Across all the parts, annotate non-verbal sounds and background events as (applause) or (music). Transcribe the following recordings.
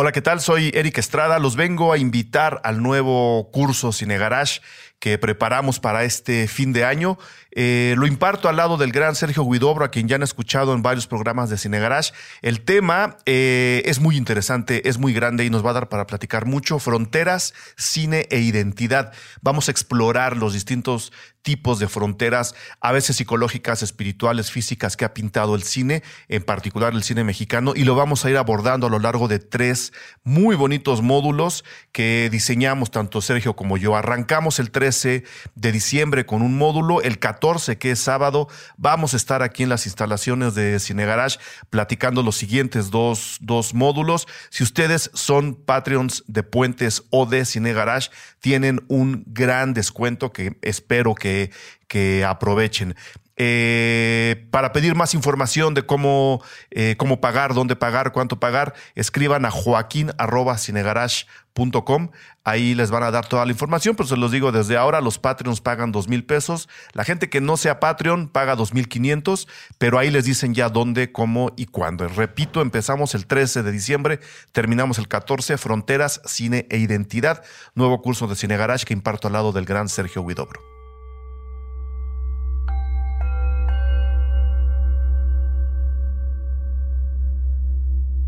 Hola, ¿qué tal? Soy Eric Estrada. Los vengo a invitar al nuevo curso Cine Garage que preparamos para este fin de año. Eh, lo imparto al lado del gran Sergio Guidobro, a quien ya han escuchado en varios programas de Cine Garage. El tema eh, es muy interesante, es muy grande y nos va a dar para platicar mucho. Fronteras, cine e identidad. Vamos a explorar los distintos tipos de fronteras, a veces psicológicas, espirituales, físicas, que ha pintado el cine, en particular el cine mexicano, y lo vamos a ir abordando a lo largo de tres muy bonitos módulos que diseñamos tanto Sergio como yo. Arrancamos el 13 de diciembre con un módulo, el 14, que es sábado, vamos a estar aquí en las instalaciones de Cine Garage platicando los siguientes dos, dos módulos. Si ustedes son Patreons de Puentes o de Cine Garage, tienen un gran descuento que espero que que, aprovechen. Eh, para pedir más información de cómo, eh, cómo pagar, dónde pagar, cuánto pagar, escriban a joaquín.cinegarage.com. Ahí les van a dar toda la información, pero se los digo desde ahora, los Patreons pagan dos mil pesos. La gente que no sea Patreon paga dos mil quinientos, pero ahí les dicen ya dónde, cómo y cuándo. Repito, empezamos el 13 de diciembre, terminamos el 14, Fronteras, Cine e Identidad, nuevo curso de Cine Garage que imparto al lado del gran Sergio Huidobro.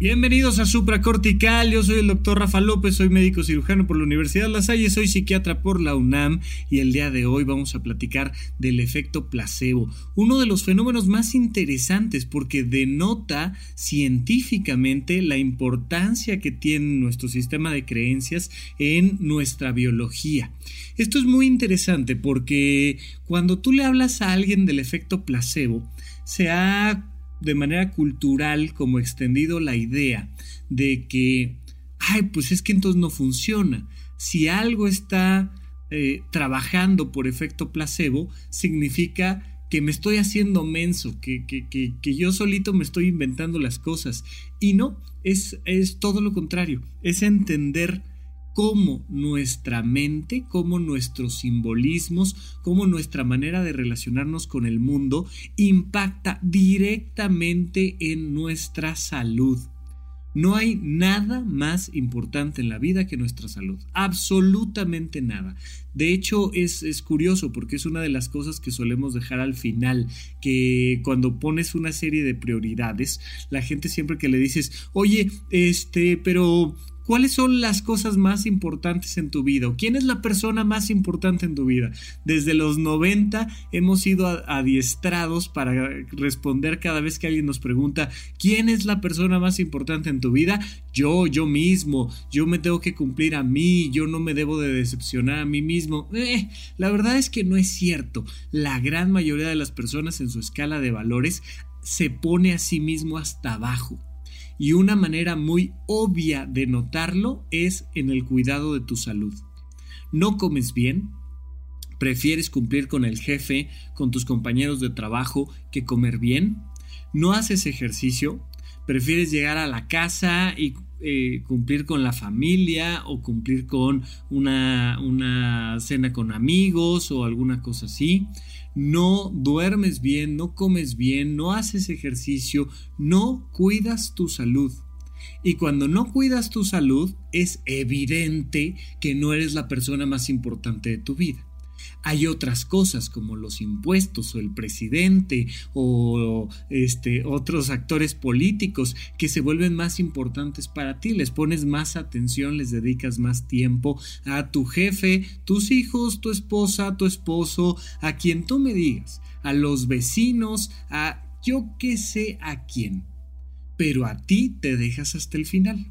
Bienvenidos a Supracortical, yo soy el doctor Rafa López, soy médico cirujano por la Universidad de La Salle, soy psiquiatra por la UNAM y el día de hoy vamos a platicar del efecto placebo, uno de los fenómenos más interesantes porque denota científicamente la importancia que tiene nuestro sistema de creencias en nuestra biología. Esto es muy interesante porque cuando tú le hablas a alguien del efecto placebo, se ha de manera cultural como extendido la idea de que, ay, pues es que entonces no funciona. Si algo está eh, trabajando por efecto placebo, significa que me estoy haciendo menso, que, que, que, yo solito me estoy inventando las cosas. Y no, es, es todo lo contrario, es entender cómo nuestra mente, cómo nuestros simbolismos, cómo nuestra manera de relacionarnos con el mundo impacta directamente en nuestra salud. No hay nada más importante en la vida que nuestra salud. Absolutamente nada. De hecho, es, es, curioso porque es una de las cosas que solemos dejar al final, que cuando pones una serie de prioridades, la gente siempre que le dices, oye, este, pero ¿Cuáles son las cosas más importantes en tu vida? quién es la persona más importante en tu vida? Desde los 90 hemos sido adiestrados para responder cada vez que alguien nos pregunta ¿quién es la persona más importante en tu vida? Yo, yo mismo, yo me tengo que cumplir a mí, yo no me debo de decepcionar a mí mismo. Eh, la verdad es que no es cierto. La gran mayoría de las personas en su escala de valores se pone a sí mismo hasta abajo y una manera muy obvia de notarlo es en el cuidado de tu salud. No comes bien, prefieres cumplir con el jefe, con tus compañeros de trabajo, que comer bien. No haces ejercicio, prefieres llegar a la casa y eh, cumplir con la familia o cumplir con una, una cena con amigos o alguna cosa así no duermes bien, no comes bien, no haces ejercicio, no cuidas tu salud. Y cuando no cuidas tu salud, es evidente que no eres la persona más importante de tu vida. Hay otras cosas como los impuestos o el presidente o este, otros actores políticos que se vuelven más importantes para ti. Les pones más atención, les dedicas más tiempo a tu jefe, tus hijos, tu esposa, tu esposo, a quien tú me digas, a los vecinos, a yo qué sé a quién. Pero a ti te dejas hasta el final.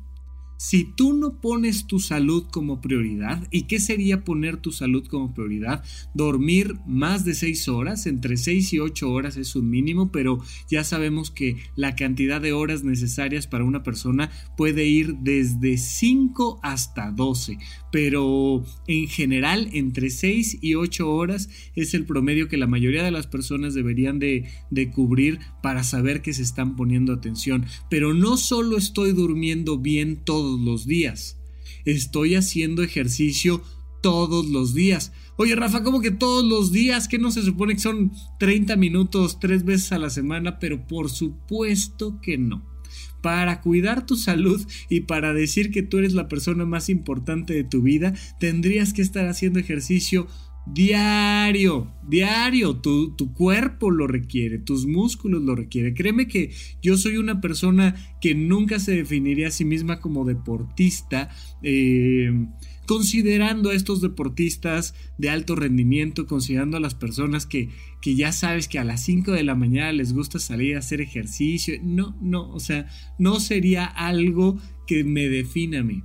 Si tú no pones tu salud como prioridad, ¿y qué sería poner tu salud como prioridad? Dormir más de 6 horas, entre 6 y 8 horas es un mínimo, pero ya sabemos que la cantidad de horas necesarias para una persona puede ir desde 5 hasta 12, pero en general entre 6 y 8 horas es el promedio que la mayoría de las personas deberían de, cubrir para saber que se están poniendo atención. Pero no solo estoy durmiendo bien todo los días. Estoy haciendo ejercicio todos los días. Oye, Rafa, ¿cómo que todos los días? ¿Que no se supone que son 30 minutos tres veces a la semana? Pero por supuesto que no. Para cuidar tu salud y para decir que tú eres la persona más importante de tu vida, tendrías que estar haciendo ejercicio diario, diario, tu, tu, cuerpo lo requiere, tus músculos lo requieren. Créeme que yo soy una persona que nunca se definiría a sí misma como deportista. Eh, considerando a estos deportistas de alto rendimiento, considerando a las personas que, que ya sabes que a las 5 de la mañana les gusta salir a hacer ejercicio. No, no, o sea, no sería algo que me defina a mí.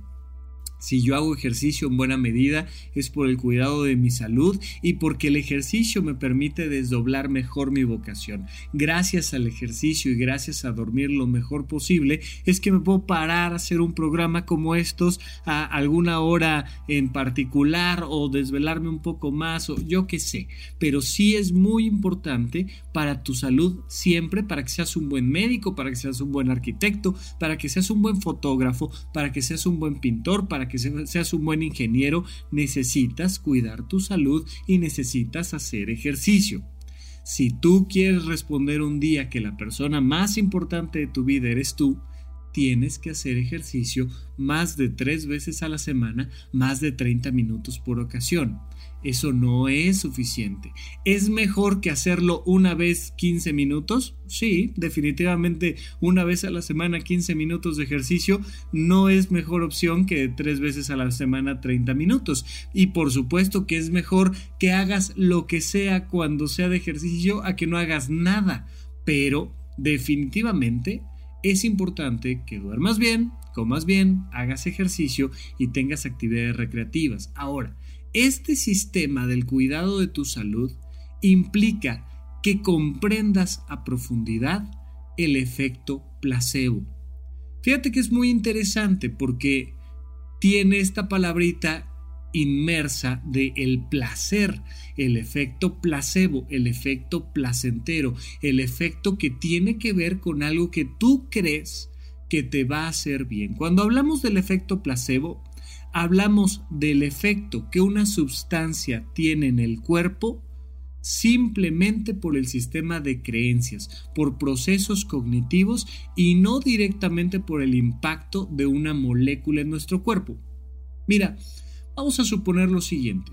Si yo hago ejercicio en buena medida es por el cuidado de mi salud y porque el ejercicio me permite desdoblar mejor mi vocación. Gracias al ejercicio y gracias a dormir lo mejor posible es que me puedo parar a hacer un programa como estos a alguna hora en particular o desvelarme un poco más o yo qué sé. Pero sí es muy importante para tu salud siempre, para que seas un buen médico, para que seas un buen arquitecto, para que seas un buen fotógrafo, para que seas un buen pintor, para que que seas un buen ingeniero, necesitas cuidar tu salud y necesitas hacer ejercicio. Si tú quieres responder un día que la persona más importante de tu vida eres tú, tienes que hacer ejercicio más de tres veces a la semana, más de 30 minutos por ocasión. Eso no es suficiente. ¿Es mejor que hacerlo una vez 15 minutos? Sí, definitivamente una vez a la semana 15 minutos de ejercicio no es mejor opción que tres veces a la semana 30 minutos. Y por supuesto que es mejor que hagas lo que sea cuando sea de ejercicio a que no hagas nada. Pero definitivamente es importante que duermas bien, comas bien, hagas ejercicio y tengas actividades recreativas. Ahora, este sistema del cuidado de tu salud implica que comprendas a profundidad el efecto placebo. Fíjate que es muy interesante porque tiene esta palabrita inmersa de el placer, el efecto placebo, el efecto placentero, el efecto que tiene que ver con algo que tú crees que te va a hacer bien. Cuando hablamos del efecto placebo, hablamos del efecto que una sustancia tiene en el cuerpo simplemente por el sistema de creencias, por procesos cognitivos y no directamente por el impacto de una molécula en nuestro cuerpo. Mira, vamos a suponer lo siguiente.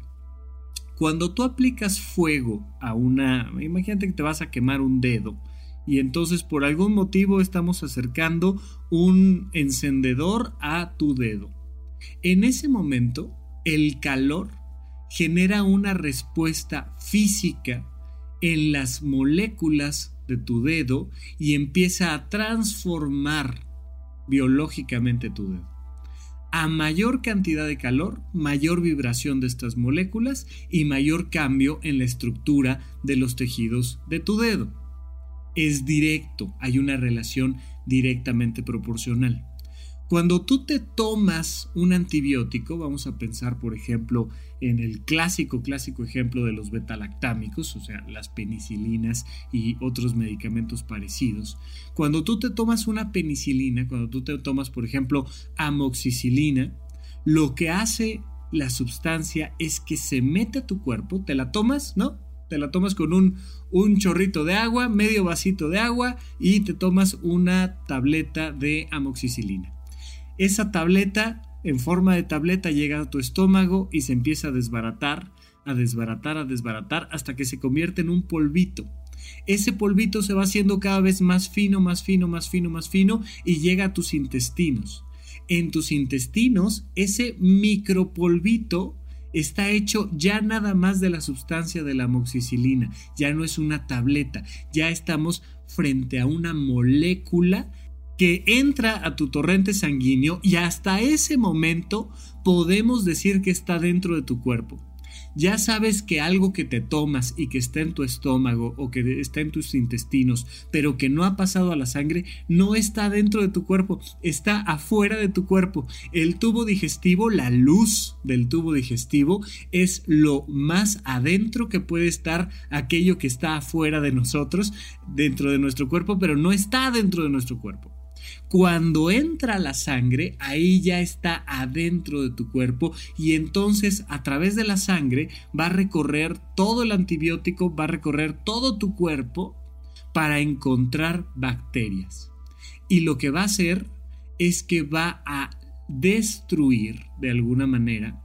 Cuando tú aplicas fuego a una... Imagínate que te vas a quemar un dedo y entonces por algún motivo estamos acercando un encendedor a tu dedo en ese momento, el calor genera una respuesta física en las moléculas de tu dedo y empieza a transformar biológicamente tu dedo. A mayor cantidad de calor, mayor vibración de estas moléculas y mayor cambio en la estructura de los tejidos de tu dedo. Es directo, hay una relación directamente proporcional. Cuando tú te tomas un antibiótico, vamos a pensar por ejemplo en el clásico, clásico ejemplo de los betalactámicos, o sea, las penicilinas y otros medicamentos parecidos. Cuando tú te tomas una penicilina, cuando tú te tomas por ejemplo amoxicilina, lo que hace la sustancia es que se mete a tu cuerpo, te la tomas, ¿no? Te la tomas con un, un chorrito de agua, medio vasito de agua y te tomas una tableta de amoxicilina esa tableta en forma de tableta llega a tu estómago y se empieza a desbaratar, a desbaratar, a desbaratar hasta que se convierte en un polvito. Ese polvito se va haciendo cada vez más fino, más fino, más fino, más fino y llega a tus intestinos. En tus intestinos, ese micropolvito está hecho ya nada más de la sustancia de la amoxicilina, ya no es una tableta, ya estamos frente a una molécula que entra a tu torrente sanguíneo y hasta ese momento podemos decir que está dentro de tu cuerpo. Ya sabes que algo que te tomas y que está en tu estómago o que está en tus intestinos, pero que no ha pasado a la sangre, no está dentro de tu cuerpo, está afuera de tu cuerpo. El tubo digestivo, la luz del tubo digestivo, es lo más adentro que puede estar aquello que está afuera de nosotros, dentro de nuestro cuerpo, pero no está dentro de nuestro cuerpo. Cuando entra la sangre, ahí ya está adentro de tu cuerpo y entonces a través de la sangre va a recorrer todo el antibiótico, va a recorrer todo tu cuerpo para encontrar bacterias. y lo que va a hacer es que va a destruir de alguna manera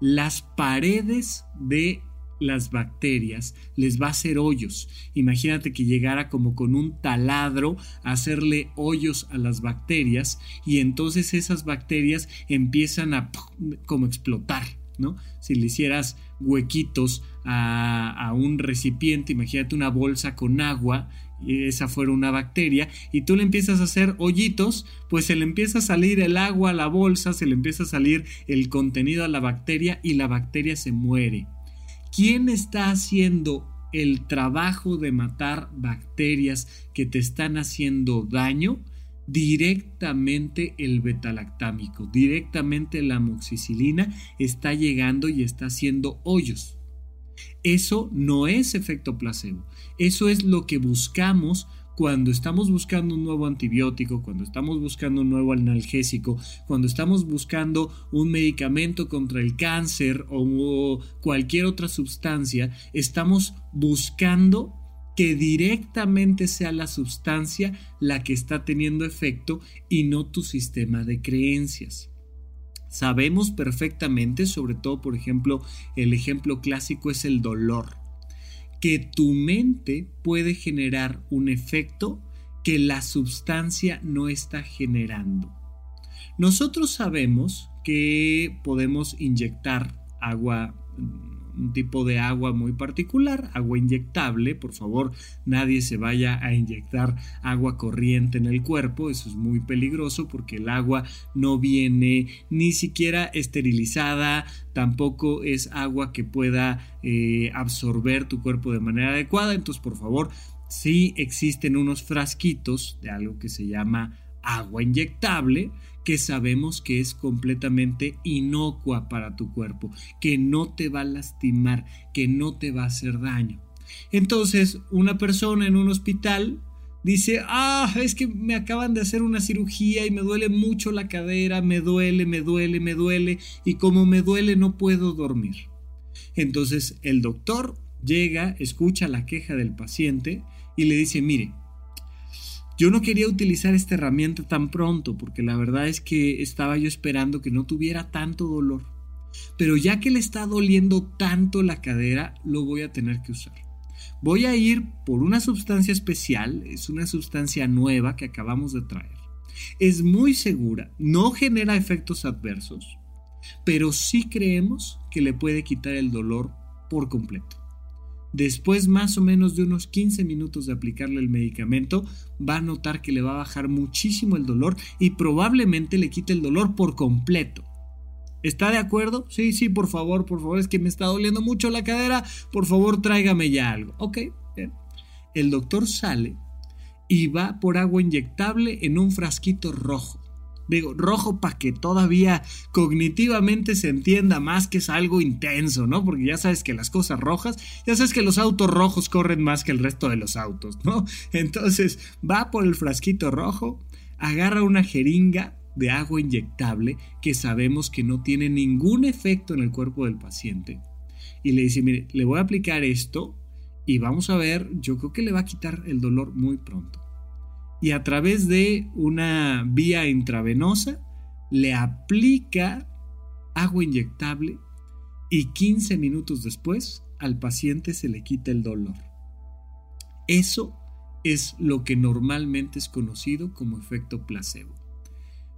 las paredes de las bacterias, les va a hacer hoyos. Imagínate que llegara como con un taladro a hacerle hoyos a las bacterias y entonces esas bacterias empiezan a como explotar, ¿no? Si le hicieras huequitos a, a un recipiente, imagínate una bolsa con agua esa fuera una bacteria, y tú le empiezas a hacer hoyitos, pues se le empieza a salir el agua a la bolsa, se le empieza a salir el contenido a la bacteria y la bacteria se muere. ¿Quién está haciendo el trabajo de matar bacterias que te están haciendo daño? Directamente el betalactámico, directamente la amoxicilina está llegando y está haciendo hoyos. Eso no es efecto placebo. Eso es lo que buscamos cuando estamos buscando un nuevo antibiótico, cuando estamos buscando un nuevo analgésico, cuando estamos buscando un medicamento contra el cáncer o cualquier otra sustancia, estamos buscando que directamente sea la sustancia la que está teniendo efecto y no tu sistema de creencias. Sabemos perfectamente, sobre todo por ejemplo, el ejemplo clásico es el dolor, que tu mente puede generar un efecto que la sustancia no está generando. Nosotros sabemos que podemos inyectar agua un tipo de agua muy particular, agua inyectable. Por favor, nadie se vaya a inyectar agua corriente en el cuerpo, eso es muy peligroso porque el agua no viene ni siquiera esterilizada, tampoco es agua que pueda eh, absorber tu cuerpo de manera adecuada. Entonces, por favor, sí existen unos frasquitos de algo que se llama agua inyectable que sabemos que es completamente inocua para tu cuerpo, que no te va a lastimar, que no te va a hacer daño. Entonces, una persona en un hospital dice, ah, es que me acaban de hacer una cirugía y me duele mucho la cadera, me duele, me duele, me duele, y como me duele no puedo dormir. Entonces el doctor llega, escucha la queja del paciente y le dice, mire, yo no quería utilizar esta herramienta tan pronto porque la verdad es que estaba yo esperando que no tuviera tanto dolor. Pero ya que le está doliendo tanto la cadera, lo voy a tener que usar. Voy a ir por una sustancia especial, es una sustancia nueva que acabamos de traer. Es muy segura, no genera efectos adversos, pero sí creemos que le puede quitar el dolor por completo. Después más o menos de unos 15 minutos de aplicarle el medicamento, va a notar que le va a bajar muchísimo el dolor y probablemente le quite el dolor por completo. ¿Está de acuerdo? Sí, sí, por favor, por favor, es que me está doliendo mucho la cadera, por favor tráigame ya algo. Ok, bien. El doctor sale y va por agua inyectable en un frasquito rojo. Digo, rojo para que todavía cognitivamente se entienda más que es algo intenso, ¿no? Porque ya sabes que las cosas rojas, ya sabes que los autos rojos corren más que el resto de los autos, ¿no? (laughs) Entonces va por el frasquito rojo, agarra una jeringa de agua inyectable que sabemos que no tiene ningún efecto en el cuerpo del paciente. Y le dice, mire, le voy a aplicar esto y vamos a ver, yo creo que le va a quitar el dolor muy pronto y a través de una vía intravenosa le aplica agua inyectable y 15 minutos después al paciente se le quita el dolor. Eso es lo que normalmente es conocido como efecto placebo.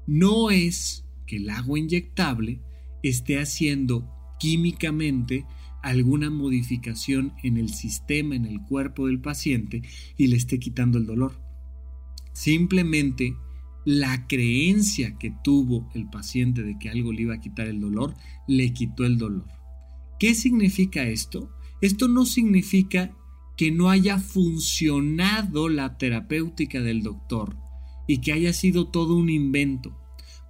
No es que el agua inyectable esté haciendo químicamente alguna modificación en el sistema, en el cuerpo del paciente y le esté quitando el dolor. Simplemente la creencia que tuvo el paciente de que algo le iba a quitar el dolor, le quitó el dolor. ¿Qué significa esto? Esto no significa que no haya funcionado la terapéutica del doctor y que haya sido todo un invento.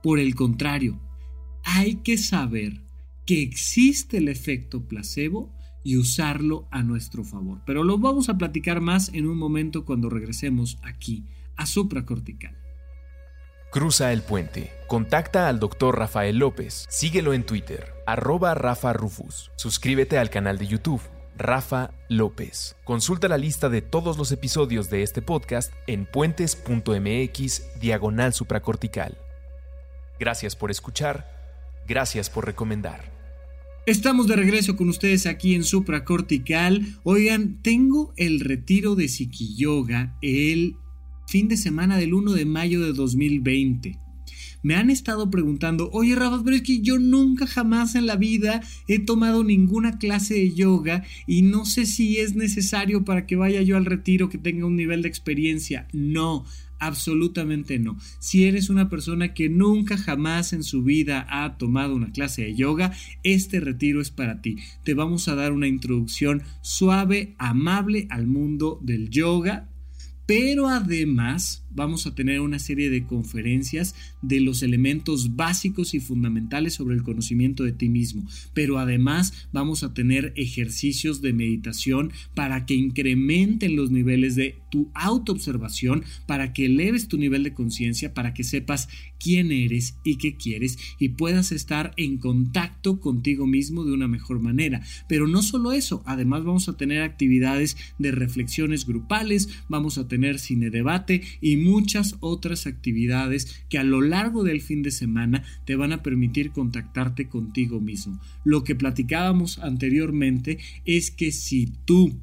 Por el contrario, hay que saber que existe el efecto placebo y usarlo a nuestro favor. Pero lo vamos a platicar más en un momento cuando regresemos aquí a supracortical. Cruza el puente. Contacta al Dr. Rafael López. Síguelo en Twitter, arroba Rafa Rufus. Suscríbete al canal de YouTube Rafa López. Consulta la lista de todos los episodios de este podcast en puentes.mx diagonal supracortical. Gracias por escuchar, gracias por recomendar. Estamos de regreso con ustedes aquí en Supracortical. Oigan, tengo el retiro de Psiqui Yoga el fin de semana del 1 de mayo de 2020 me han estado preguntando, oye Rafa, pero es que yo nunca jamás en la vida he tomado ninguna clase de yoga y no sé si es necesario para que vaya yo al retiro que tenga un nivel de experiencia. No, Absolutamente no. Si eres una persona que nunca jamás en su vida ha tomado una clase de yoga, este retiro es para ti. Te vamos a dar una introducción suave, amable al mundo del yoga, pero además vamos a tener una serie de conferencias de los elementos básicos y fundamentales sobre el conocimiento de ti mismo. Pero además vamos a tener ejercicios de meditación para que incrementen los niveles de tu autoobservación, para que eleves tu nivel de conciencia, para que sepas quién eres y qué quieres y puedas estar en contacto contigo mismo de una mejor manera. Pero no solo eso, además vamos a tener actividades de reflexiones grupales, vamos a tener cine debate muchas otras actividades que a lo largo del fin de semana te van a permitir contactarte contigo mismo. Lo que platicábamos anteriormente es que si tú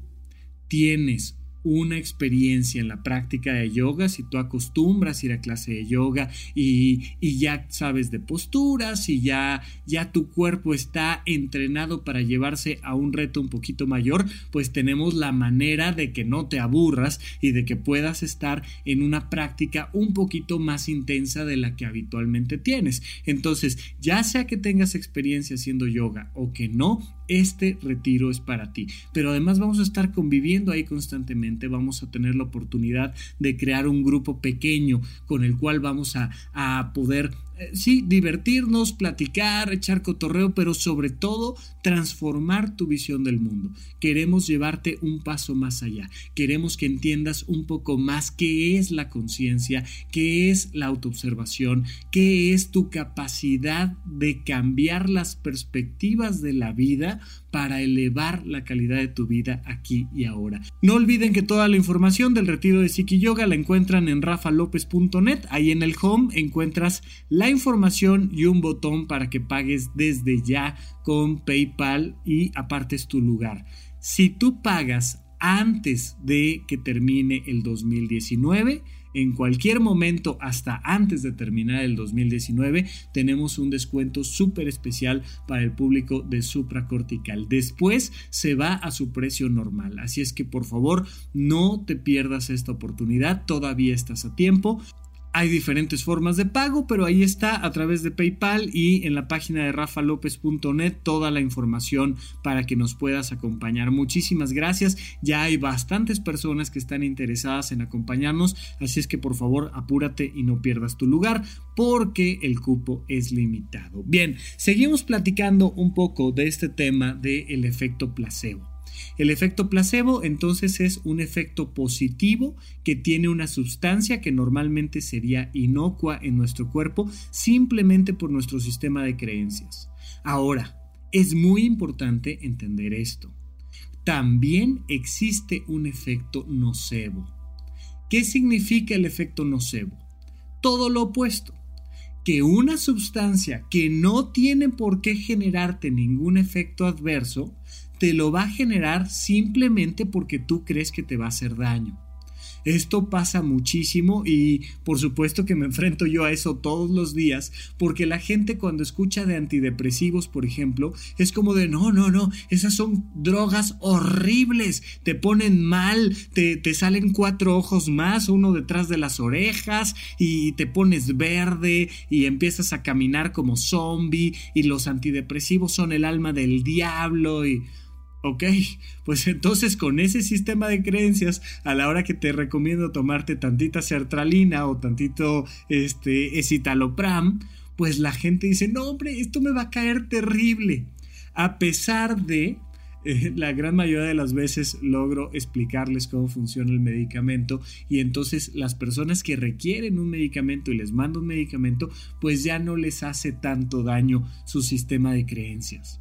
tienes una experiencia en la práctica de yoga, si tú acostumbras ir a clase de yoga y, ya sabes de posturas y ya, ya tu cuerpo está entrenado para llevarse a un reto un poquito mayor, pues tenemos la manera de que no te aburras y de que puedas estar en una práctica un poquito más intensa de la que habitualmente tienes. Entonces, ya sea que tengas experiencia haciendo yoga o que no, este retiro es para ti. Pero además vamos a estar conviviendo ahí constantemente, vamos a tener la oportunidad de crear un grupo pequeño con el cual vamos a, a poder sí, divertirnos, platicar, echar cotorreo, pero sobre todo transformar tu visión del mundo. Queremos llevarte un paso más allá. Queremos que entiendas un poco más qué es la conciencia, qué es la autoobservación, qué es tu capacidad de cambiar las perspectivas de la vida para elevar la calidad de tu vida aquí y ahora. No olviden que toda la información del retiro de Psiqui Yoga la encuentran en rafalopez.net. Ahí en el home encuentras la información y un botón para que pagues desde ya con PayPal y apartes tu lugar. Si tú pagas antes de que termine el 2019, en cualquier momento hasta antes de terminar el 2019 tenemos un descuento súper especial para el público de supracortical. Después se va a su precio normal. Así es que por favor no te pierdas esta oportunidad. Todavía estás a tiempo. Hay diferentes formas de pago, pero ahí está a través de PayPal y en la página de rafalopez.net toda la información para que nos puedas acompañar. Muchísimas gracias. Ya hay bastantes personas que están interesadas en acompañarnos, así es que por favor apúrate y no pierdas tu lugar porque el cupo es limitado. Bien, seguimos platicando un poco de este tema del efecto placebo. El efecto placebo entonces es un efecto positivo que tiene una sustancia que normalmente sería inocua en nuestro cuerpo simplemente por nuestro sistema de creencias. Ahora, es muy importante entender esto. También existe un efecto nocebo. ¿Qué significa el efecto nocebo? Todo lo opuesto que una sustancia que no tiene por qué generarte ningún efecto adverso te lo va a generar simplemente porque tú crees que te va a hacer daño. Esto pasa muchísimo y por supuesto que me enfrento yo a eso todos los días porque la gente cuando escucha de antidepresivos, por ejemplo, es como de no, no, no, esas son drogas horribles, te ponen mal, te, te salen cuatro ojos más, uno detrás de las orejas y te pones verde y empiezas a caminar como zombie y los antidepresivos son el alma del diablo y... Ok, pues entonces con ese sistema de creencias, a la hora que te recomiendo tomarte tantita sertralina o tantito este, escitalopram, pues la gente dice, no hombre, esto me va a caer terrible. A pesar de, eh, la gran mayoría de las veces logro explicarles cómo funciona el medicamento y entonces las personas que requieren un medicamento y les mando un medicamento, pues ya no les hace tanto daño su sistema de creencias.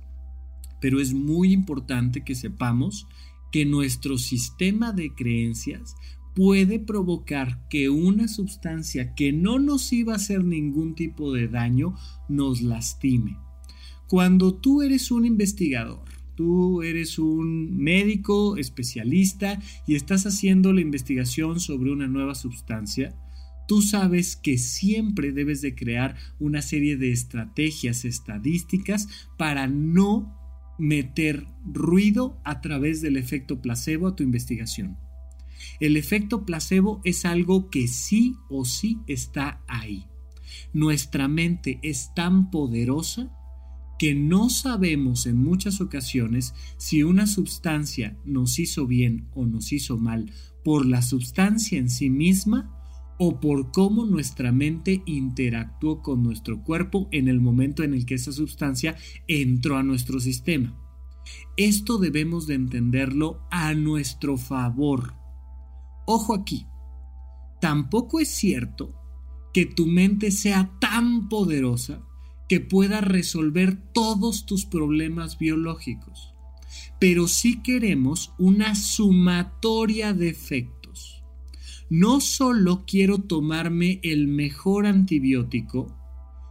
Pero es muy importante que sepamos que nuestro sistema de creencias puede provocar que una sustancia que no nos iba a hacer ningún tipo de daño nos lastime. Cuando tú eres un investigador, tú eres un médico especialista y estás haciendo la investigación sobre una nueva sustancia, tú sabes que siempre debes de crear una serie de estrategias estadísticas para no meter ruido a través del efecto placebo a tu investigación. El efecto placebo es algo que sí o sí está ahí. Nuestra mente es tan poderosa que no sabemos en muchas ocasiones si una sustancia nos hizo bien o nos hizo mal por la sustancia en sí misma o por cómo nuestra mente interactuó con nuestro cuerpo en el momento en el que esa sustancia entró a nuestro sistema. Esto debemos de entenderlo a nuestro favor. Ojo aquí, tampoco es cierto que tu mente sea tan poderosa que pueda resolver todos tus problemas biológicos, pero sí queremos una sumatoria de efectos no solo quiero tomarme el mejor antibiótico,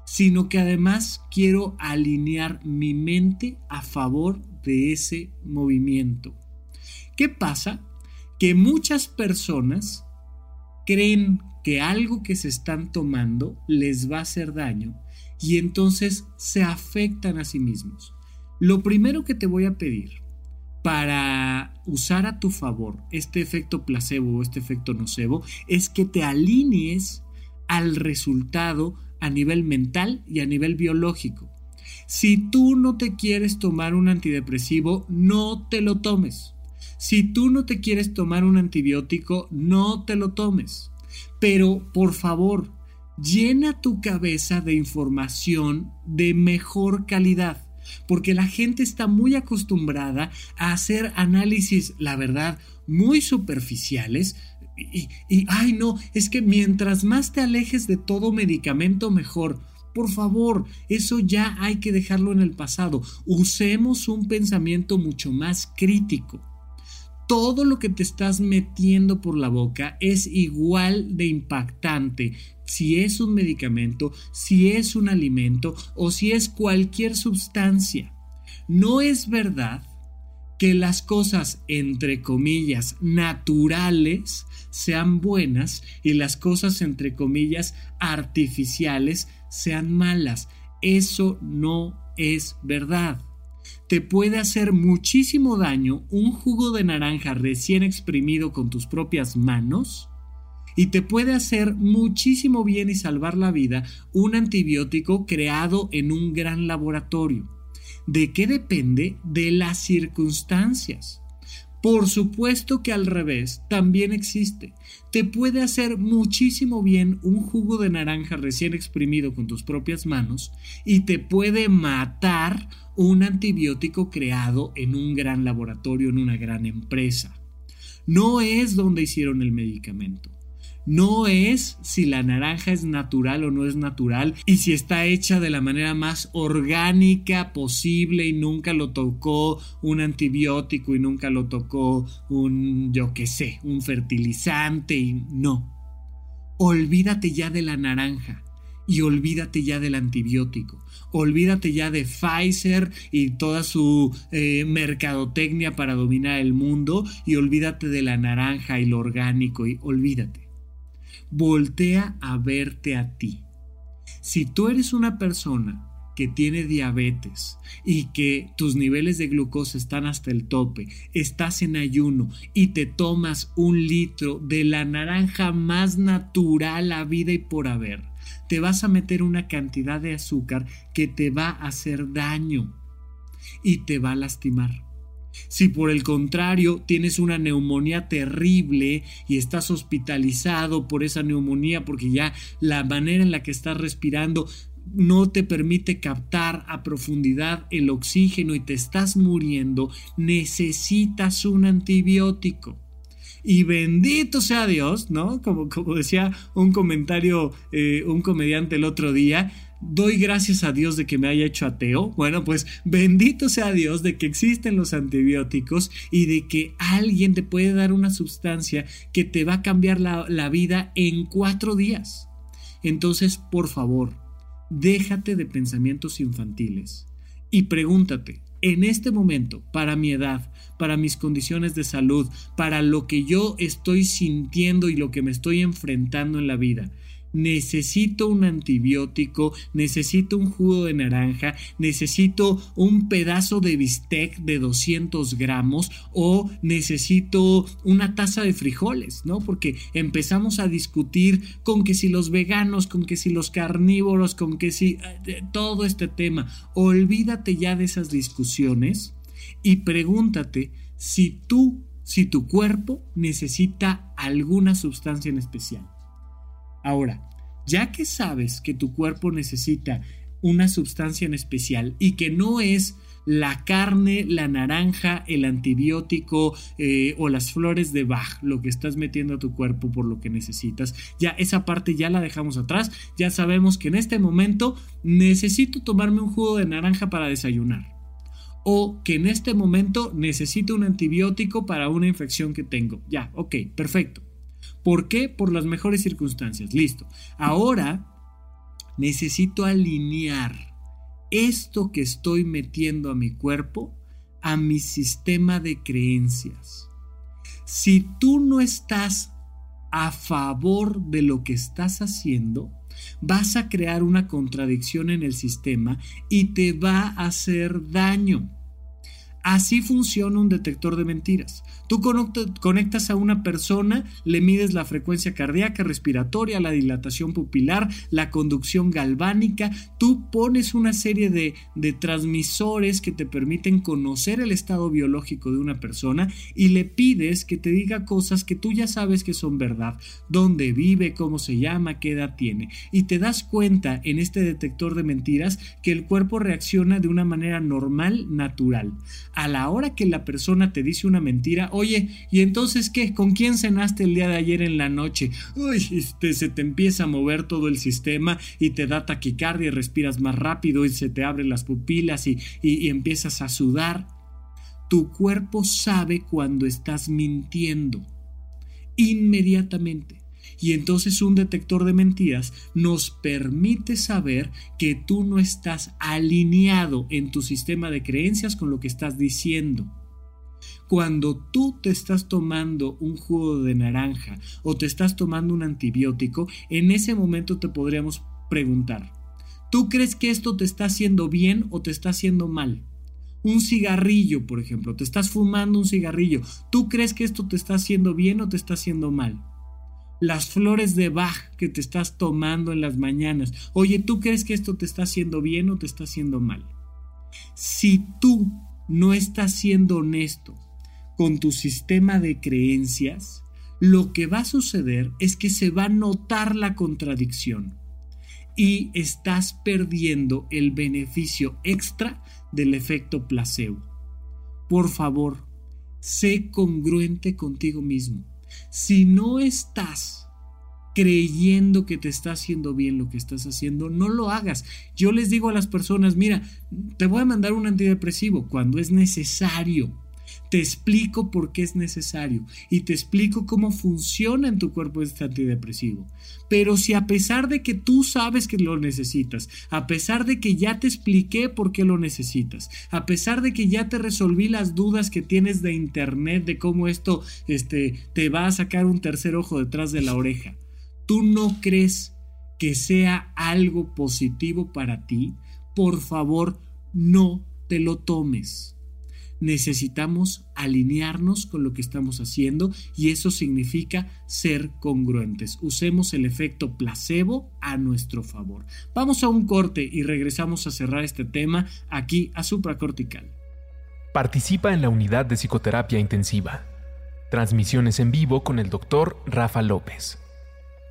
sino que además quiero alinear mi mente a favor de ese movimiento. ¿Qué pasa? Que muchas personas creen que algo que se están tomando les va a hacer daño y entonces se afectan a sí mismos. Lo primero que te voy a pedir para usar a tu favor este efecto placebo o este efecto nocebo es que te alinees al resultado a nivel mental y a nivel biológico. Si tú no te quieres tomar un antidepresivo, no te lo tomes. Si tú no te quieres tomar un antibiótico, no te lo tomes. Pero, por favor, llena tu cabeza de información de mejor calidad porque la gente está muy acostumbrada a hacer análisis, la verdad, muy superficiales. Y, ay no, es que mientras más te alejes de todo medicamento, mejor. Por favor, eso ya hay que dejarlo en el pasado. Usemos un pensamiento mucho más crítico todo lo que te estás metiendo por la boca es igual de impactante si es un medicamento, si es un alimento o si es cualquier sustancia. No es verdad que las cosas, entre comillas, naturales sean buenas y las cosas, entre comillas, artificiales sean malas. Eso no es verdad te puede hacer muchísimo daño un jugo de naranja recién exprimido con tus propias manos y te puede hacer muchísimo bien y salvar la vida un antibiótico creado en un gran laboratorio. ¿De qué depende? De las circunstancias. Por supuesto que al revés también existe. Te puede hacer muchísimo bien un jugo de naranja recién exprimido con tus propias manos y te puede matar un antibiótico creado en un gran laboratorio, en una gran empresa. No es donde hicieron el medicamento no es si la naranja es natural o no es natural y si está hecha de la manera más orgánica posible y nunca lo tocó un antibiótico y nunca lo tocó un, yo qué sé, un fertilizante y no. Olvídate ya de la naranja y olvídate ya del antibiótico. Olvídate ya de Pfizer y toda su eh, mercadotecnia para dominar el mundo y olvídate de la naranja y lo orgánico y olvídate voltea a verte a ti. Si tú eres una persona que tiene diabetes y que tus niveles de glucosa están hasta el tope, estás en ayuno y te tomas un litro de la naranja más natural a vida y por haber, te vas a meter una cantidad de azúcar que te va a hacer daño y te va a lastimar. Si por el contrario tienes una neumonía terrible y estás hospitalizado por esa neumonía porque ya la manera en la que estás respirando no te permite captar a profundidad el oxígeno y te estás muriendo, necesitas un antibiótico. Y bendito sea Dios, ¿no? Como, decía un comentario, eh, un comediante el otro día, doy gracias a Dios de que me haya hecho ateo. Bueno, pues bendito sea Dios de que existen los antibióticos y de que alguien te puede dar una sustancia que te va a cambiar la, la vida en cuatro días. Entonces, por favor, déjate de pensamientos infantiles y pregúntate, en este momento, para mi edad, para mis condiciones de salud, para lo que yo estoy sintiendo y lo que me estoy enfrentando en la vida, necesito un antibiótico, necesito un jugo de naranja, necesito un pedazo de bistec de 200 gramos o necesito una taza de frijoles, ¿no? Porque empezamos a discutir con que si los veganos, con que si los carnívoros, con que si eh, todo este tema. Olvídate ya de esas discusiones y pregúntate si tú, si tu cuerpo necesita alguna sustancia en especial. Ahora, ya que sabes que tu cuerpo necesita una sustancia en especial y que no es la carne, la naranja, el antibiótico eh, o las flores de Bach, lo que estás metiendo a tu cuerpo por lo que necesitas. Ya esa parte ya la dejamos atrás. Ya sabemos que en este momento necesito tomarme un jugo de naranja para desayunar. O que en este momento necesito un antibiótico para una infección que tengo. Ya, ok, perfecto. ¿Por qué? Por las mejores circunstancias. Listo. Ahora necesito alinear esto que estoy metiendo a mi cuerpo a mi sistema de creencias. Si tú no estás a favor de lo que estás haciendo, vas a crear una contradicción en el sistema y te va a hacer daño. Así funciona un detector de mentiras. Tú conectas a una persona, le mides la frecuencia cardíaca, respiratoria, la dilatación pupilar, la conducción galvánica, tú pones una serie de, transmisores que te permiten conocer el estado biológico de una persona y le pides que te diga cosas que tú ya sabes que son verdad, dónde vive, cómo se llama, qué edad tiene. Y te das cuenta en este detector de mentiras que el cuerpo reacciona de una manera normal, natural a la hora que la persona te dice una mentira, oye, ¿y entonces qué? ¿Con quién cenaste el día de ayer en la noche? Uy, este, se te empieza a mover todo el sistema y te da taquicardia y respiras más rápido y se te abren las pupilas y, y empiezas a sudar. Tu cuerpo sabe cuando estás mintiendo. Inmediatamente. Y entonces un detector de mentiras nos permite saber que tú no estás alineado en tu sistema de creencias con lo que estás diciendo. Cuando tú te estás tomando un jugo de naranja o te estás tomando un antibiótico, en ese momento te podríamos preguntar, ¿tú crees que esto te está haciendo bien o te está haciendo mal? Un cigarrillo, por ejemplo, te estás fumando un cigarrillo, ¿tú crees que esto te está haciendo bien o te está haciendo mal? Las flores de Bach que te estás tomando en las mañanas. Oye, ¿tú crees que esto te está haciendo bien o te está haciendo mal? Si tú no estás siendo honesto con tu sistema de creencias, lo que va a suceder es que se va a notar la contradicción y estás perdiendo el beneficio extra del efecto placebo. Por favor, sé congruente contigo mismo si no estás creyendo que te está haciendo bien lo que estás haciendo, no lo hagas. Yo les digo a las personas, mira, te voy a mandar un antidepresivo cuando es necesario te explico por qué es necesario y te explico cómo funciona en tu cuerpo este antidepresivo. Pero si a pesar de que tú sabes que lo necesitas, a pesar de que ya te expliqué por qué lo necesitas, a pesar de que ya te resolví las dudas que tienes de internet de cómo esto este, te va a sacar un tercer ojo detrás de la oreja, tú no crees que sea algo positivo para ti, por favor, no te lo tomes necesitamos alinearnos con lo que estamos haciendo y eso significa ser congruentes. Usemos el efecto placebo a nuestro favor. Vamos a un corte y regresamos a cerrar este tema aquí a supracortical. Participa en la unidad de psicoterapia intensiva. Transmisiones en vivo con el doctor Rafa López.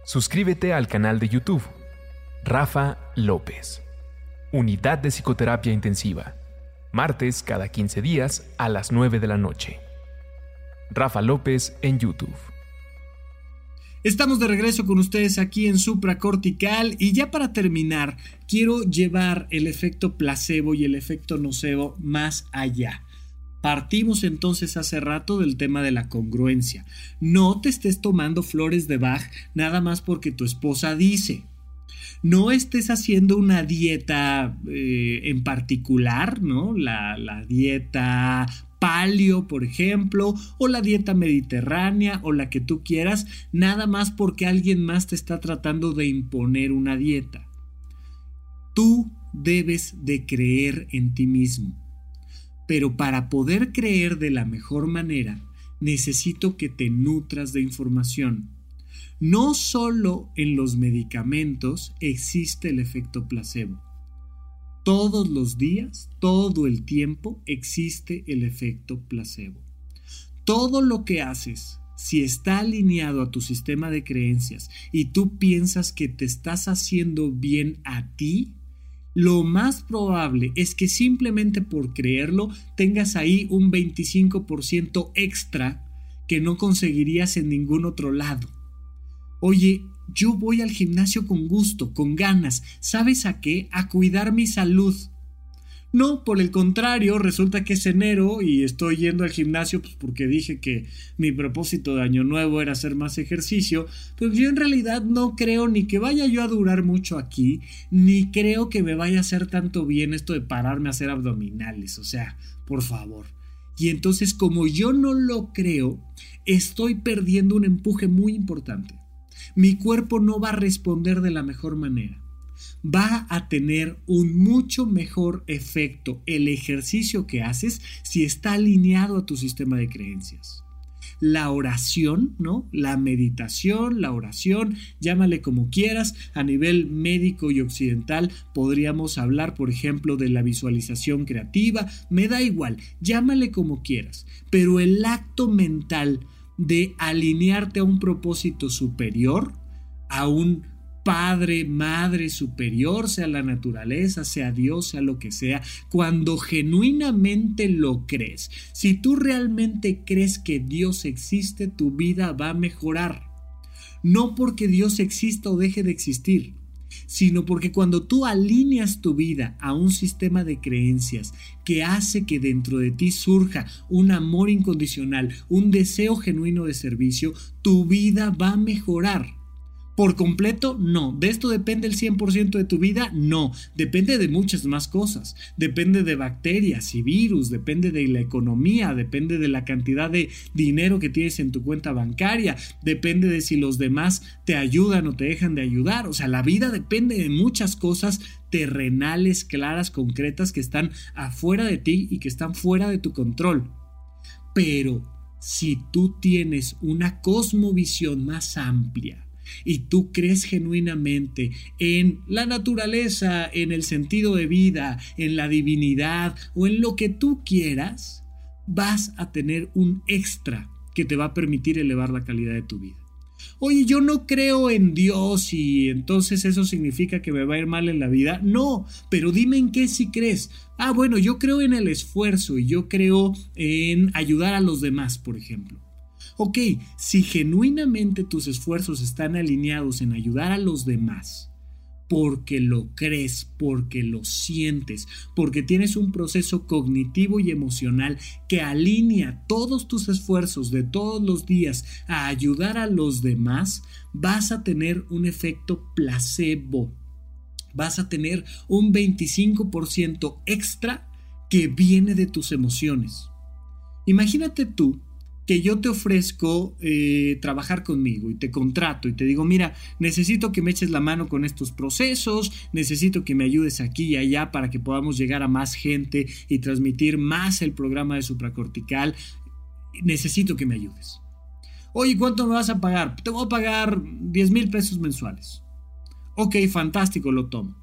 Suscríbete al canal de YouTube. Rafa López. Unidad de psicoterapia intensiva martes cada 15 días a las 9 de la noche. Rafa López en YouTube. Estamos de regreso con ustedes aquí en supracortical y ya para terminar quiero llevar el efecto placebo y el efecto nocebo más allá. Partimos entonces hace rato del tema de la congruencia. No te estés tomando flores de Bach nada más porque tu esposa dice. No estés haciendo una dieta eh, en particular, ¿no? La, la dieta palio, por ejemplo, o la dieta mediterránea, o la que tú quieras, nada más porque alguien más te está tratando de imponer una dieta. Tú debes de creer en ti mismo. Pero para poder creer de la mejor manera, necesito que te nutras de información. No solo en los medicamentos existe el efecto placebo todos los días, todo el tiempo, existe el efecto placebo. Todo lo que haces, si está alineado a tu sistema de creencias y tú piensas que te estás haciendo bien a ti, lo más probable es que simplemente por creerlo tengas ahí un 25% extra que no conseguirías en ningún otro lado. Oye, yo voy al gimnasio con gusto, con ganas. ¿Sabes a qué? A cuidar mi salud. No, por el contrario, resulta que es enero y estoy yendo al gimnasio pues, porque dije que mi propósito de año nuevo era hacer más ejercicio, pues yo en realidad no creo ni que vaya yo a durar mucho aquí, ni creo que me vaya a hacer tanto bien esto de pararme a hacer abdominales, o sea, por favor. Y entonces como yo no lo creo, estoy perdiendo un empuje muy importante mi cuerpo no va a responder de la mejor manera. Va a tener un mucho mejor efecto el ejercicio que haces si está alineado a tu sistema de creencias. La oración, ¿no? La meditación, la oración, llámale como quieras, a nivel médico y occidental podríamos hablar, por ejemplo, de la visualización creativa, me da igual, llámale como quieras, pero el acto mental de alinearte a un propósito superior, a un padre, madre superior, sea la naturaleza, sea Dios, sea lo que sea, cuando genuinamente lo crees. Si tú realmente crees que Dios existe, tu vida va a mejorar. No porque Dios exista o deje de existir, sino porque cuando tú alineas tu vida a un sistema de creencias que hace que dentro de ti surja un amor incondicional, un deseo genuino de servicio, tu vida va a mejorar. ¿Por completo? No. ¿De esto depende el 100% de tu vida? No. Depende de muchas más cosas. Depende de bacterias y virus, depende de la economía, depende de la cantidad de dinero que tienes en tu cuenta bancaria, depende de si los demás te ayudan o te dejan de ayudar. O sea, la vida depende de muchas cosas terrenales, claras, concretas que están afuera de ti y que están fuera de tu control. Pero si tú tienes una cosmovisión más amplia, y tú crees genuinamente en la naturaleza, en el sentido de vida, en la divinidad o en lo que tú quieras, vas a tener un extra que te va a permitir elevar la calidad de tu vida. Oye, yo no creo en Dios y entonces eso significa que me va a ir mal en la vida. No, pero dime en qué sí crees. Ah, bueno, yo creo en el esfuerzo y yo creo en ayudar a los demás, por ejemplo. Ok, si genuinamente tus esfuerzos están alineados en ayudar a los demás, porque lo crees, porque lo sientes, porque tienes un proceso cognitivo y emocional que alinea todos tus esfuerzos de todos los días a ayudar a los demás, vas a tener un efecto placebo. Vas a tener un 25% extra que viene de tus emociones. Imagínate tú que yo te ofrezco eh, trabajar conmigo y te contrato y te digo, mira, necesito que me eches la mano con estos procesos, necesito que me ayudes aquí y allá para que podamos llegar a más gente y transmitir más el programa de supracortical, necesito que me ayudes. Oye, ¿cuánto me vas a pagar? Te voy a pagar 10 mil pesos mensuales. Ok, fantástico, lo tomo.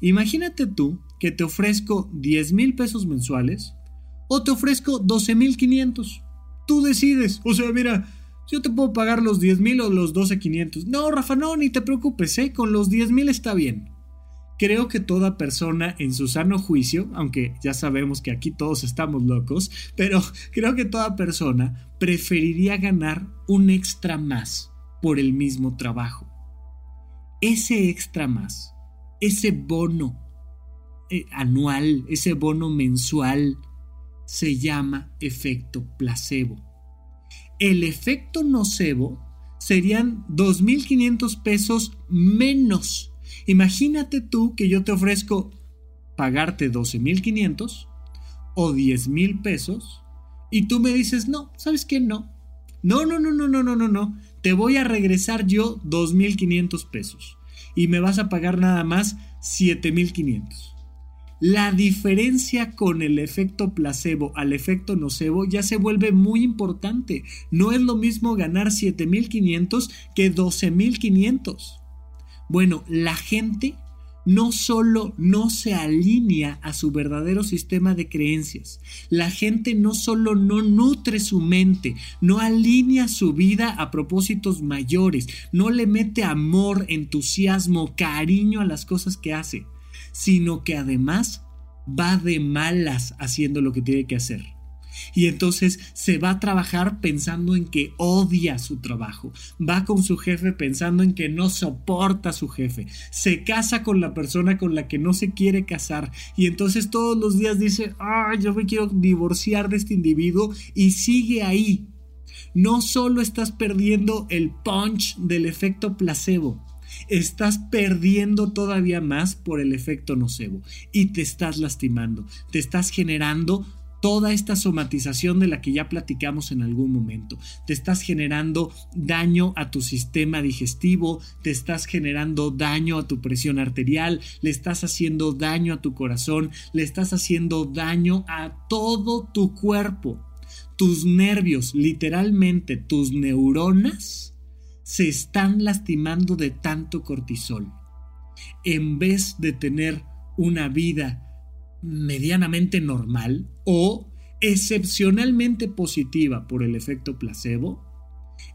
Imagínate tú que te ofrezco 10 mil pesos mensuales o te ofrezco 12 mil 500 Tú decides. O sea, mira, yo te puedo pagar los 10 mil o los 12,500. No, Rafa, no, ni te preocupes, ¿eh? Con los 10 mil está bien. Creo que toda persona en su sano juicio, aunque ya sabemos que aquí todos estamos locos, pero (laughs) creo que toda persona preferiría ganar un extra más por el mismo trabajo. Ese extra más, ese bono eh, anual, ese bono mensual, se llama efecto placebo. El efecto nocebo serían 2.500 pesos menos. Imagínate tú que yo te ofrezco pagarte 12.500 o 10.000 pesos y tú me dices, no, ¿sabes qué? No. No, no, no, no, no, no, no, no. Te voy a regresar yo 2.500 pesos y me vas a pagar nada más 7.500. La diferencia con el efecto placebo al efecto nocebo ya se vuelve muy importante. No es lo mismo ganar 7.500 que 12.500. Bueno, la gente no solo no se alinea a su verdadero sistema de creencias, la gente no solo no nutre su mente, no alinea su vida a propósitos mayores, no le mete amor, entusiasmo, cariño a las cosas que hace, sino que además va de malas haciendo lo que tiene que hacer. Y entonces se va a trabajar pensando en que odia su trabajo. Va con su jefe pensando en que no soporta a su jefe. Se casa con la persona con la que no se quiere casar. Y entonces todos los días dice, ah, yo me quiero divorciar de este individuo. Y sigue ahí. No solo estás perdiendo el punch del efecto placebo, estás perdiendo todavía más por el efecto nocebo y te estás lastimando, te estás generando toda esta somatización de la que ya platicamos en algún momento. Te estás generando daño a tu sistema digestivo, te estás generando daño a tu presión arterial, le estás haciendo daño a tu corazón, le estás haciendo daño a todo tu cuerpo. Tus nervios, literalmente tus neuronas, se están lastimando de tanto cortisol. En vez de tener una vida medianamente normal o excepcionalmente positiva por el efecto placebo,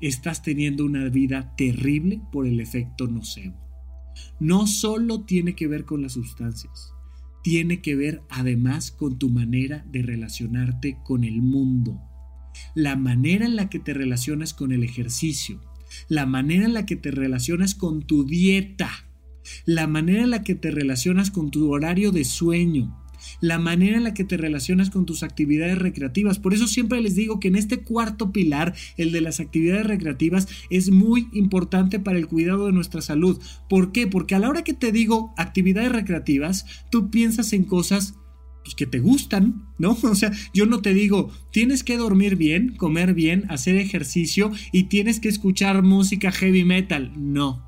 estás teniendo una vida terrible por el efecto nocebo. No solo tiene que ver con las sustancias, tiene que ver además con tu manera de relacionarte con el mundo, la manera en la que te relacionas con el ejercicio, la manera en la que te relacionas con tu dieta, la manera en la que te relacionas con tu horario de sueño, la manera en la que te relacionas con tus actividades recreativas. Por eso siempre les digo que en este cuarto pilar, el de las actividades recreativas, es muy importante para el cuidado de nuestra salud. ¿Por qué? Porque a la hora que te digo actividades recreativas, tú piensas en cosas pues, que te gustan, ¿no? (laughs) O sea, yo no te digo, tienes que dormir bien, comer bien, hacer ejercicio y tienes que escuchar música heavy metal. No.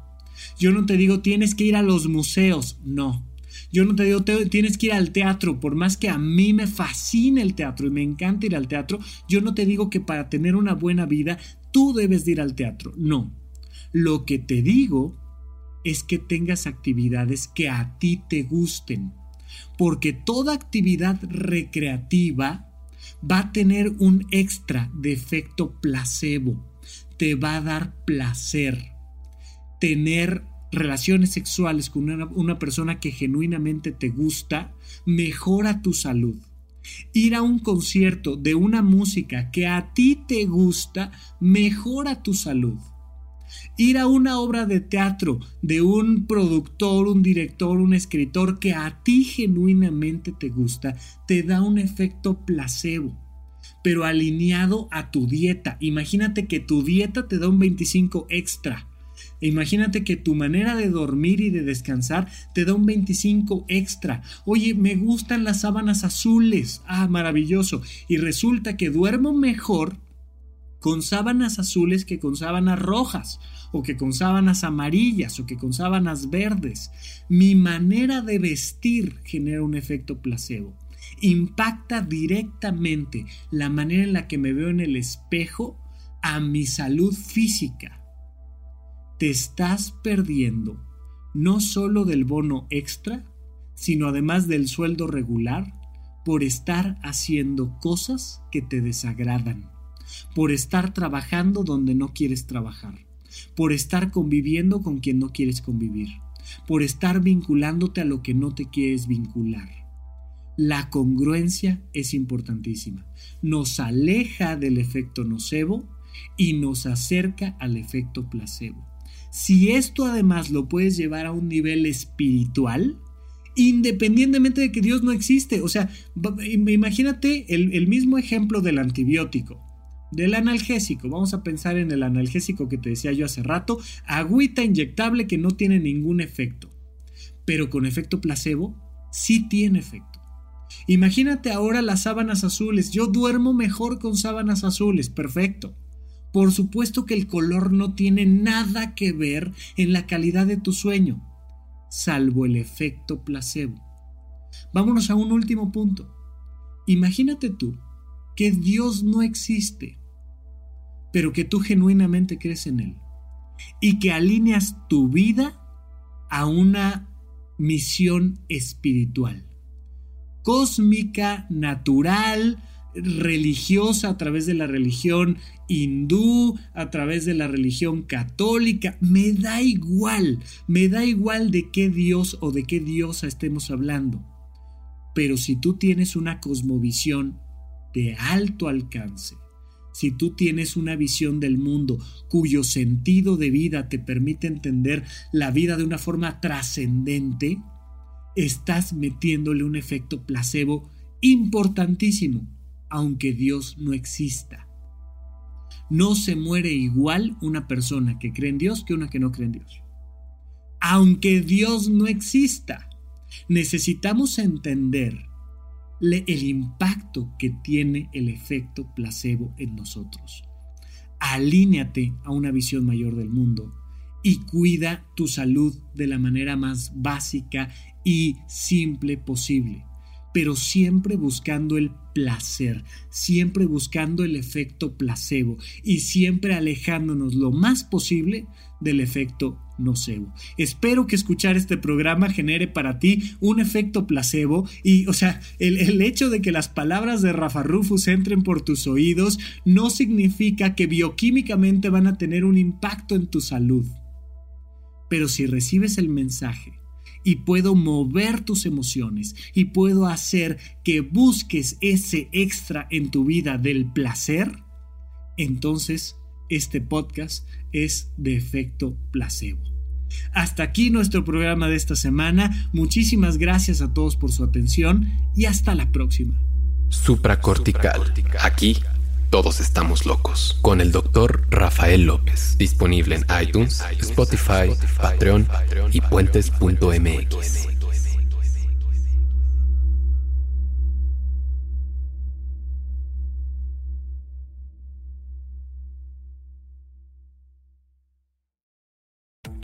Yo no te digo, tienes que ir a los museos. No. Yo no te digo, tienes que ir al teatro, por más que a mí me fascina el teatro y me encanta ir al teatro, yo no te digo que para tener una buena vida tú debes de ir al teatro, no. Lo que te digo es que tengas actividades que a ti te gusten, porque toda actividad recreativa va a tener un extra de efecto placebo, te va a dar placer. Tener relaciones sexuales con una, persona que genuinamente te gusta, mejora tu salud. Ir a un concierto de una música que a ti te gusta, mejora tu salud. Ir a una obra de teatro de un productor, un director, un escritor que a ti genuinamente te gusta, te da un efecto placebo, pero alineado a tu dieta. Imagínate que tu dieta te da un 25 extra Imagínate que tu manera de dormir y de descansar te da un 25 extra. Oye, me gustan las sábanas azules. Ah, maravilloso. Y resulta que duermo mejor con sábanas azules que con sábanas rojas, o que con sábanas amarillas, o que con sábanas verdes. Mi manera de vestir genera un efecto placebo. Impacta directamente la manera en la que me veo en el espejo a mi salud física te estás perdiendo no solo del bono extra, sino además del sueldo regular por estar haciendo cosas que te desagradan, por estar trabajando donde no quieres trabajar, por estar conviviendo con quien no quieres convivir, por estar vinculándote a lo que no te quieres vincular. La congruencia es importantísima. Nos aleja del efecto nocebo y nos acerca al efecto placebo. Si esto además lo puedes llevar a un nivel espiritual, independientemente de que Dios no existe, o sea, imagínate el, el mismo ejemplo del antibiótico del analgésico. Vamos a pensar en el analgésico que te decía yo hace rato, agüita inyectable que no tiene ningún efecto, pero con efecto placebo sí tiene efecto. Imagínate ahora las sábanas azules. Yo duermo mejor con sábanas azules, perfecto. Por supuesto que el color no tiene nada que ver en la calidad de tu sueño, salvo el efecto placebo. Vámonos a un último punto. Imagínate tú que Dios no existe, pero que tú genuinamente crees en Él y que alineas tu vida a una misión espiritual, cósmica, natural, religiosa a través de la religión hindú, a través de la religión católica, me da igual, me da igual de qué Dios o de qué diosa estemos hablando. Pero si tú tienes una cosmovisión de alto alcance, si tú tienes una visión del mundo cuyo sentido de vida te permite entender la vida de una forma trascendente, estás metiéndole un efecto placebo importantísimo, aunque Dios no exista. No se muere igual una persona que cree en Dios que una que no cree en Dios. Aunque Dios no exista, necesitamos entender el impacto que tiene el efecto placebo en nosotros. Alíñate a una visión mayor del mundo y cuida tu salud de la manera más básica y simple posible, pero siempre buscando el placer, siempre buscando el efecto placebo y siempre alejándonos lo más posible del efecto nocebo. Espero que escuchar este programa genere para ti un efecto placebo y, o sea, el, el, hecho de que las palabras de Rafa Rufus entren por tus oídos no significa que bioquímicamente van a tener un impacto en tu salud. Pero si recibes el mensaje y puedo mover tus emociones y puedo hacer que busques ese extra en tu vida del placer, entonces este podcast es de efecto placebo. Hasta aquí nuestro programa de esta semana. Muchísimas gracias a todos por su atención y hasta la próxima. Supracortical. Aquí todos estamos locos. Con el doctor Rafael López. Disponible en iTunes, Spotify, Patreon y puentes.mx.